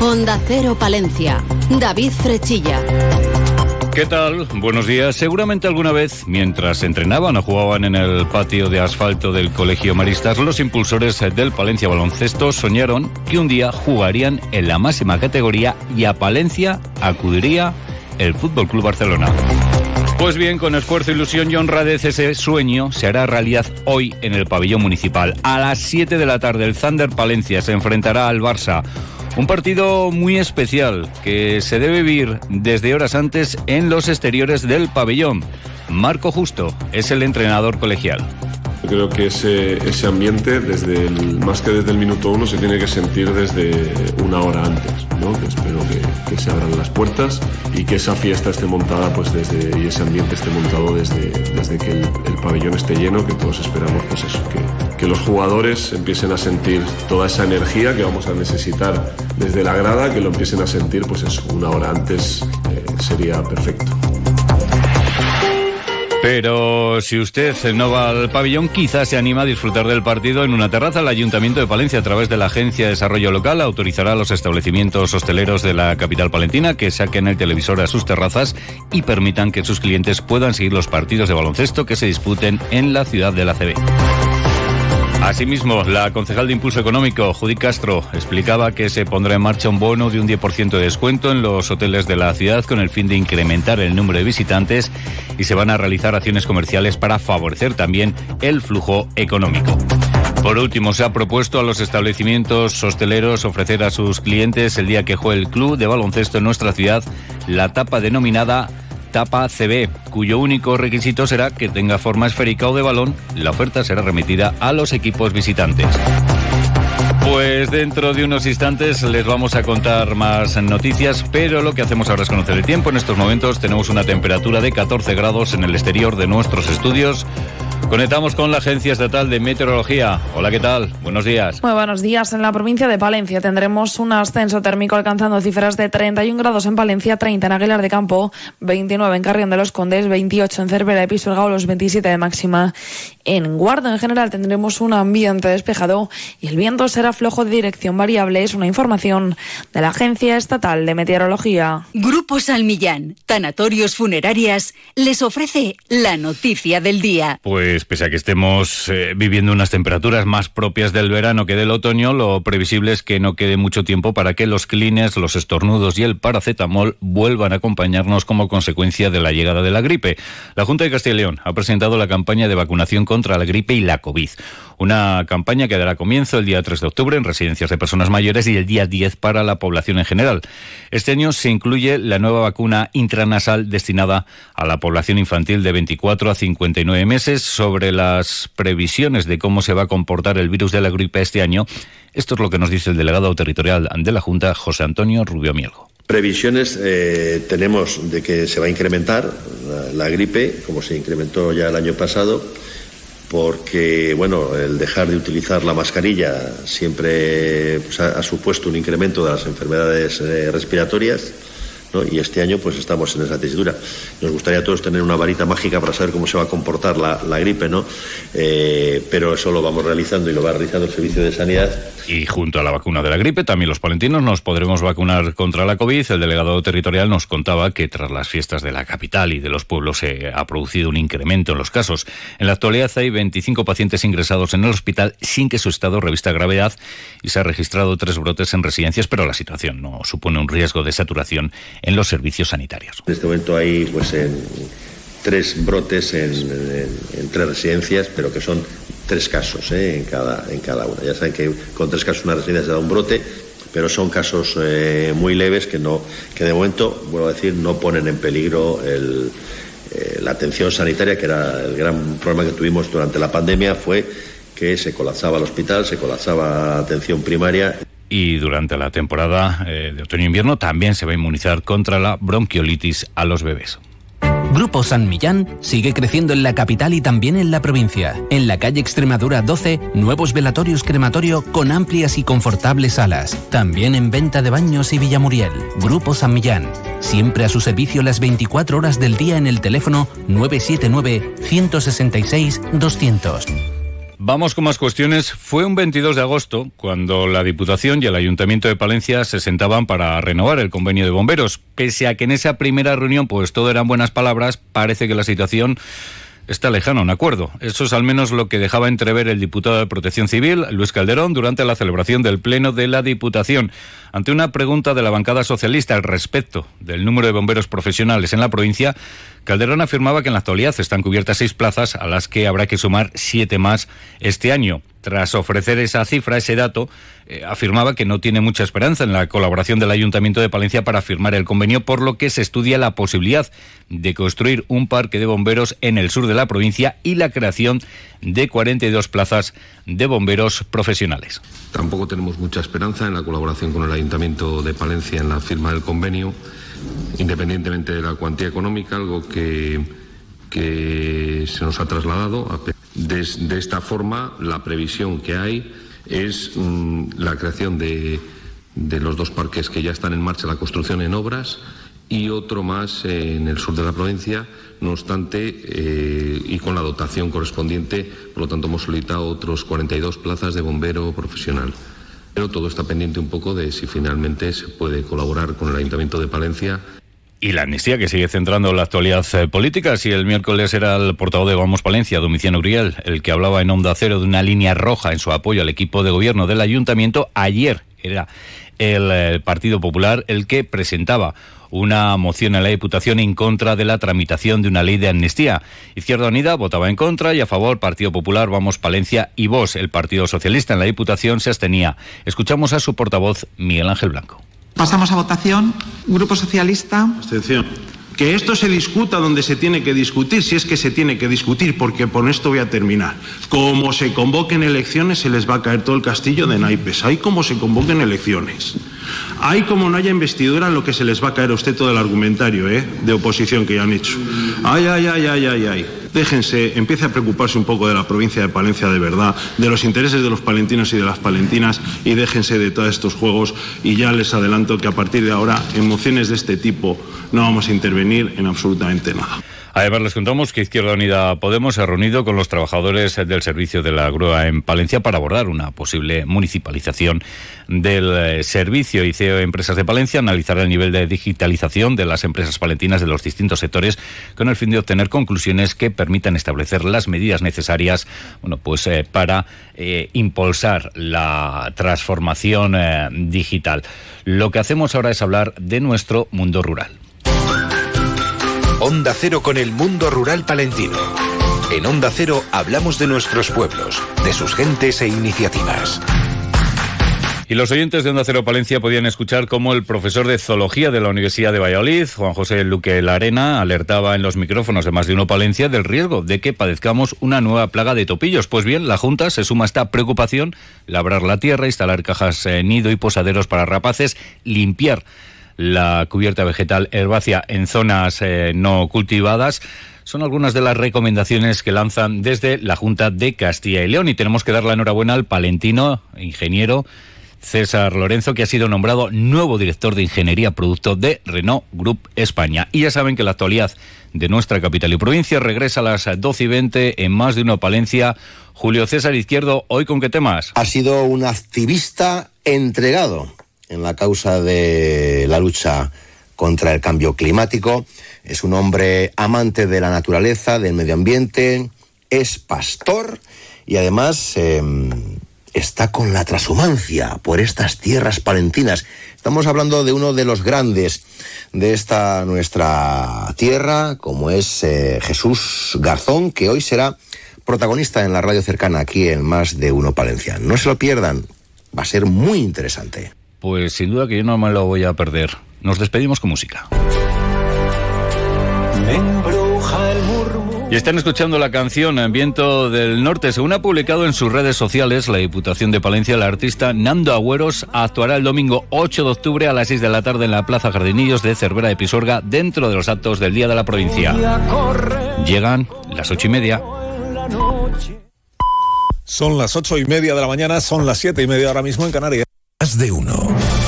Honda Cero Palencia. David Frechilla. ¿Qué tal? Buenos días. Seguramente alguna vez, mientras entrenaban o jugaban en el patio de asfalto del Colegio Maristas, los impulsores del Palencia Baloncesto soñaron que un día jugarían en la máxima categoría y a Palencia acudiría el Fútbol Club Barcelona. Pues bien, con esfuerzo, ilusión y honradez, ese sueño se hará realidad hoy en el pabellón municipal. A las 7 de la tarde, el Thunder Palencia se enfrentará al Barça. Un partido muy especial que se debe vivir desde horas antes en los exteriores del pabellón. Marco Justo es el entrenador colegial. Creo que ese, ese ambiente, desde el, más que desde el minuto uno, se tiene que sentir desde una hora antes. ¿no? espero que, que, se abran las puertas y que esa fiesta esté montada pues desde, y ese ambiente esté montado desde, desde que el, el pabellón esté lleno, que todos esperamos pues eso, que, que los jugadores empiecen a sentir toda esa energía que vamos a necesitar desde la grada, que lo empiecen a sentir pues una hora antes eh, sería perfecto. Pero si usted no va al pabellón, quizás se anima a disfrutar del partido en una terraza. El Ayuntamiento de Palencia, a través de la Agencia de Desarrollo Local, autorizará a los establecimientos hosteleros de la capital palentina que saquen el televisor a sus terrazas y permitan que sus clientes puedan seguir los partidos de baloncesto que se disputen en la ciudad de la CB. Asimismo, la concejal de Impulso Económico, Judy Castro, explicaba que se pondrá en marcha un bono de un 10% de descuento en los hoteles de la ciudad con el fin de incrementar el número de visitantes y se van a realizar acciones comerciales para favorecer también el flujo económico. Por último, se ha propuesto a los establecimientos hosteleros ofrecer a sus clientes el día que juegue el club de baloncesto en nuestra ciudad la tapa denominada tapa CB, cuyo único requisito será que tenga forma esférica o de balón. La oferta será remitida a los equipos visitantes. Pues dentro de unos instantes les vamos a contar más noticias, pero lo que hacemos ahora es conocer el tiempo. En estos momentos tenemos una temperatura de 14 grados en el exterior de nuestros estudios. Conectamos con la Agencia Estatal de Meteorología. Hola, ¿qué tal? Buenos días. Muy buenos días. En la provincia de Palencia tendremos un ascenso térmico alcanzando cifras de 31 grados en Palencia, 30 en Aguilar de Campo, 29 en Carrión de los Condes, 28 en Cervera y Pisuerga, los 27 de máxima. En Guardo, en general, tendremos un ambiente despejado y el viento será flojo de dirección variable. Es una información de la Agencia Estatal de Meteorología. Grupo Salmillán, Tanatorios Funerarias, les ofrece la noticia del día. Pues pese a que estemos eh, viviendo unas temperaturas más propias del verano que del otoño, lo previsible es que no quede mucho tiempo para que los clines, los estornudos y el paracetamol vuelvan a acompañarnos como consecuencia de la llegada de la gripe. La Junta de Castilla y León ha presentado la campaña de vacunación contra la gripe y la COVID. Una campaña que dará comienzo el día 3 de octubre en residencias de personas mayores y el día 10 para la población en general. Este año se incluye la nueva vacuna intranasal destinada a la población infantil de 24 a 59 meses. Sobre las previsiones de cómo se va a comportar el virus de la gripe este año, esto es lo que nos dice el delegado territorial de la Junta, José Antonio Rubio Mielgo. Previsiones eh, tenemos de que se va a incrementar la, gripe, como se incrementó ya el año pasado porque bueno, el dejar de utilizar la mascarilla siempre pues, ha, ha, supuesto un incremento de las enfermedades eh, respiratorias. ¿No? Y este año pues estamos en esa tesitura. Nos gustaría a todos tener una varita mágica para saber cómo se va a comportar la, la gripe, ¿no? Eh, pero eso lo vamos realizando y lo va realizando el Servicio de Sanidad. Y junto a la vacuna de la gripe, también los palentinos nos podremos vacunar contra la COVID. El delegado territorial nos contaba que tras las fiestas de la capital y de los pueblos se ha producido un incremento en los casos. En la actualidad hay 25 pacientes ingresados en el hospital sin que su estado revista gravedad y se ha registrado tres brotes en residencias, pero la situación no supone un riesgo de saturación en los servicios sanitarios. En este momento hay pues en tres brotes en, tres residencias, pero que son tres casos ¿eh? en, cada, en cada una. Ya saben que con tres casos una residencia se da un brote, pero son casos eh, muy leves que, no, que de momento, vuelvo a decir, no ponen en peligro el, eh, la atención sanitaria, que era el gran problema que tuvimos durante la pandemia, fue que se colapsaba el hospital, se colapsaba la atención primaria. Y durante la temporada eh, de otoño-invierno también se va a inmunizar contra la bronquiolitis a los bebés. Grupo San Millán sigue creciendo en la capital y también en la provincia. En la calle Extremadura 12, nuevos velatorios crematorio con amplias y confortables salas. También en venta de baños y Villamuriel. Grupo San Millán. Siempre a su servicio las 24 horas del día en el teléfono 979 166 200. Vamos con más cuestiones. Fue un 22 de agosto cuando la Diputación y el Ayuntamiento de Palencia se sentaban para renovar el convenio de bomberos. Pese a que en esa primera reunión pues todo eran buenas palabras, parece que la situación está lejano un acuerdo. Eso es al menos lo que dejaba entrever el diputado de Protección Civil, Luis Calderón, durante la celebración del Pleno de la Diputación. Ante una pregunta de la bancada socialista al respecto del número de bomberos profesionales en la provincia, Calderón afirmaba que en la actualidad están cubiertas seis plazas a las que habrá que sumar siete más este año. Tras ofrecer esa cifra, ese dato, eh, afirmaba que no tiene mucha esperanza en la colaboración del Ayuntamiento de Palencia para firmar el convenio, por lo que se estudia la posibilidad de construir un parque de bomberos en el sur de la provincia y la creación de 42 plazas de bomberos profesionales. Tampoco tenemos mucha esperanza en la colaboración con el Ayuntamiento de Palencia en la firma del convenio, independientemente de la cuantía económica, algo que, que se nos ha trasladado. De, esta forma, la previsión que hay es mmm, la creación de, de los dos parques que ya están en marcha, la construcción en obras y otro más en el sur de la provincia. No obstante, eh, y con la dotación correspondiente, por lo tanto, hemos solicitado otros 42 plazas de bombero profesional. Pero todo está pendiente un poco de si finalmente se puede colaborar con el Ayuntamiento de Palencia y la amnistía que sigue centrando la actualidad eh, política. Si el miércoles era el portavoz de Vamos Palencia, Domiciano Uriel, el que hablaba en Onda Cero de una línea roja en su apoyo al equipo de gobierno del ayuntamiento, ayer era el, eh, Partido Popular el que presentaba una moción en la Diputación en contra de la tramitación de una ley de amnistía. Izquierda Unida votaba en contra y a favor Partido Popular, Vamos Palencia y Vos, el Partido Socialista en la Diputación, se abstenía. Escuchamos a su portavoz, Miguel Ángel Blanco. Pasamos a votación. Grupo Socialista. Abstención. Que esto se discuta donde se tiene que discutir, si es que se tiene que discutir, porque por esto voy a terminar. Como se convoquen elecciones, se les va a caer todo el castillo de naipes. Hay como se convoquen elecciones. Hay como no haya investidura, lo que se les va a caer a usted todo el argumentario ¿eh? de oposición que ya han hecho. Ay, ay, ay, ay, ay, ay. Déjense, empiece a preocuparse un poco de la provincia de Palencia de verdad, de los intereses de los palentinos y de las palentinas y déjense de todos estos juegos y ya les adelanto que a partir de ahora en mociones de este tipo no vamos a intervenir en absolutamente nada. Además, les contamos que Izquierda Unida Podemos se ha reunido con los trabajadores del servicio de la grúa en Palencia para abordar una posible municipalización del eh, servicio. Y CEO Empresas de Palencia analizará el nivel de digitalización de las empresas palentinas de los distintos sectores con el fin de obtener conclusiones que permitan establecer las medidas necesarias bueno, pues, eh, para eh, impulsar la transformación digital. Lo que hacemos ahora es hablar de nuestro mundo rural. Onda Cero con el mundo rural palentino. En Onda Cero hablamos de nuestros pueblos, de sus gentes e iniciativas. Y los oyentes de Onda Cero Palencia podían escuchar cómo el profesor de zoología de la Universidad de Valladolid, Juan José Luque Larena, alertaba en los micrófonos de más de uno Palencia del riesgo de que padezcamos una nueva plaga de topillos. Pues bien, la Junta se suma a esta preocupación, labrar la tierra, instalar cajas eh, nido y posaderos para rapaces, limpiar la cubierta vegetal herbácea en zonas eh, no cultivadas son algunas de las recomendaciones que lanzan desde la Junta de Castilla y León. Y tenemos que dar la enhorabuena al palentino, ingeniero César Lorenzo, que ha sido nombrado nuevo director de Ingeniería Producto de Renault Group España. Y ya saben que la actualidad de nuestra capital y provincia regresa a las 12 y 20 en más de una Palencia. Julio César Izquierdo, ¿hoy con qué temas? Ha sido un activista entregado en la causa de la lucha contra el cambio climático. Es un hombre amante de la naturaleza, del medio ambiente, es pastor y además eh, está con la transhumancia por estas tierras palentinas. Estamos hablando de uno de los grandes de esta nuestra tierra, como es eh, Jesús Garzón, que hoy será protagonista en la radio cercana aquí en Más de Uno Palencia. No se lo pierdan, va a ser muy interesante. Pues sin duda que yo no me lo voy a perder. Nos despedimos con música. Y están escuchando la canción Viento del Norte. Según ha publicado en sus redes sociales la Diputación de Palencia, el artista Nando Agüeros actuará el domingo 8 de octubre a las 6 de la tarde en la Plaza Jardinillos de Cervera de Pisorga, dentro de los actos del Día de la Provincia. Llegan las ocho y media. Son las ocho y media de la mañana, son las siete y media ahora mismo en Canarias. Más de uno.